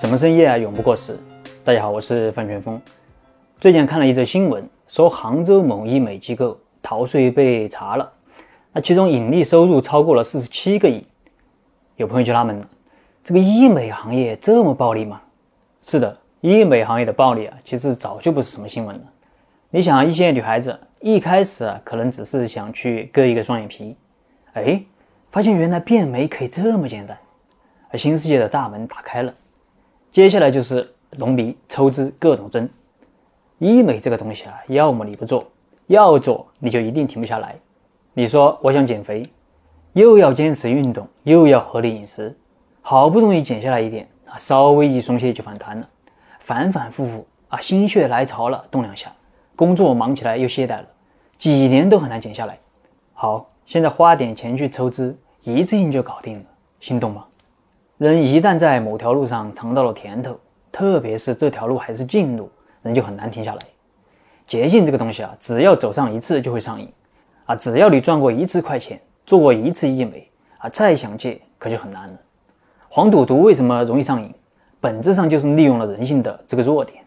什么生意啊，永不过时。大家好，我是范全峰。最近看了一则新闻，说杭州某医美机构逃税被查了，那其中盈利收入超过了四十七个亿。有朋友就纳闷了，这个医美行业这么暴利吗？是的，医美行业的暴利啊，其实早就不是什么新闻了。你想，一些女孩子一开始啊，可能只是想去割一个双眼皮，哎，发现原来变美可以这么简单。而新世界的大门打开了，接下来就是隆鼻、抽脂、各种针。医美这个东西啊，要么你不做，要做你就一定停不下来。你说我想减肥，又要坚持运动，又要合理饮食，好不容易减下来一点，啊，稍微一松懈就反弹了，反反复复啊，心血来潮了动两下，工作忙起来又懈怠了，几年都很难减下来。好，现在花点钱去抽脂，一次性就搞定了，心动吗？人一旦在某条路上尝到了甜头，特别是这条路还是近路，人就很难停下来。捷径这个东西啊，只要走上一次就会上瘾啊！只要你赚过一次快钱，做过一次医美啊，再想戒可就很难了。黄赌毒为什么容易上瘾？本质上就是利用了人性的这个弱点。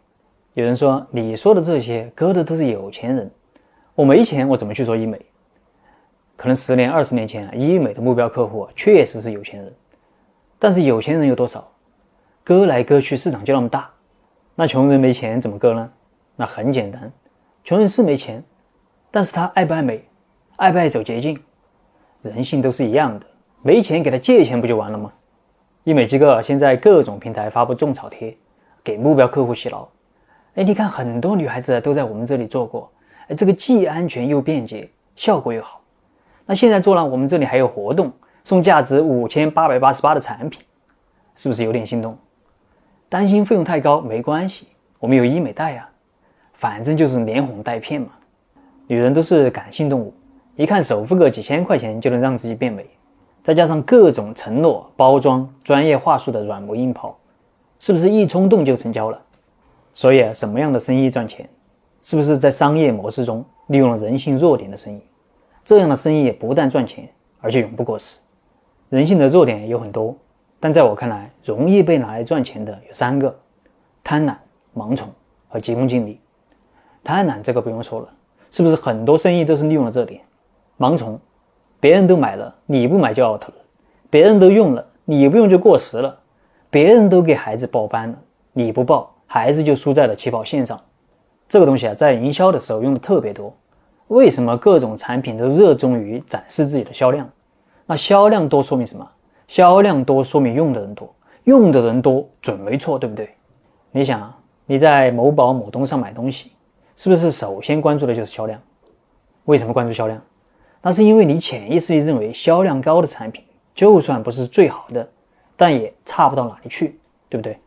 有人说，你说的这些割的都是有钱人，我没钱，我怎么去做医美？可能十年、二十年前，医美的目标客户确实是有钱人。但是有钱人有多少？割来割去，市场就那么大。那穷人没钱怎么割呢？那很简单，穷人是没钱，但是他爱不爱美，爱不爱走捷径？人性都是一样的，没钱给他借钱不就完了吗？医美机构现在各种平台发布种草贴，给目标客户洗脑。哎，你看很多女孩子都在我们这里做过，哎，这个既安全又便捷，效果又好。那现在做了，我们这里还有活动。送价值五千八百八十八的产品，是不是有点心动？担心费用太高没关系，我们有医美贷啊，反正就是连哄带骗嘛。女人都是感性动物，一看首付个几千块钱就能让自己变美，再加上各种承诺、包装、专业话术的软磨硬泡，是不是一冲动就成交了？所以啊，什么样的生意赚钱？是不是在商业模式中利用了人性弱点的生意？这样的生意不但赚钱，而且永不过时。人性的弱点有很多，但在我看来，容易被拿来赚钱的有三个：贪婪、盲从和急功近利。贪婪这个不用说了，是不是很多生意都是利用了这点？盲从，别人都买了，你不买就 out 了；别人都用了，你不用就过时了；别人都给孩子报班了，你不报，孩子就输在了起跑线上。这个东西啊，在营销的时候用的特别多。为什么各种产品都热衷于展示自己的销量？那销量多说明什么？销量多说明用的人多，用的人多准没错，对不对？你想啊，你在某宝、某东上买东西，是不是首先关注的就是销量？为什么关注销量？那是因为你潜意识里认为销量高的产品，就算不是最好的，但也差不到哪里去，对不对？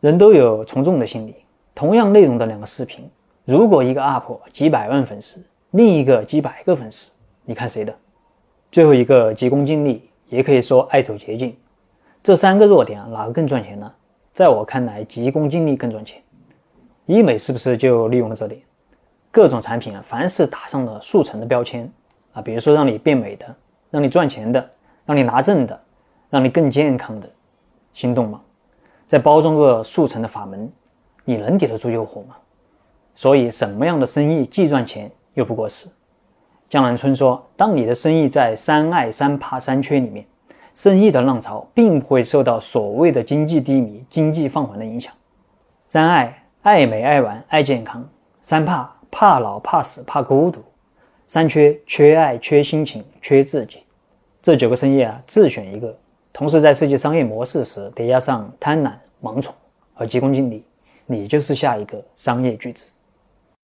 人都有从众的心理。同样内容的两个视频，如果一个 UP 几百万粉丝，另一个几百个粉丝，你看谁的？最后一个急功近利，也可以说爱走捷径，这三个弱点啊，哪个更赚钱呢？在我看来，急功近利更赚钱。医美是不是就利用了这点？各种产品啊，凡是打上了速成的标签啊，比如说让你变美的，让你赚钱的，让你拿证的，让你更健康的，心动吗？再包装个速成的法门，你能抵得住诱惑吗？所以，什么样的生意既赚钱又不过时？江南春说：“当你的生意在三爱、三怕、三缺里面，生意的浪潮并不会受到所谓的经济低迷、经济放缓的影响。三爱：爱美、爱玩、爱健康；三怕：怕老、怕死、怕孤独；三缺：缺爱、缺心情、缺自己。这九个生意啊，自选一个，同时在设计商业模式时叠加上贪婪、盲从和急功近利，你就是下一个商业巨子。”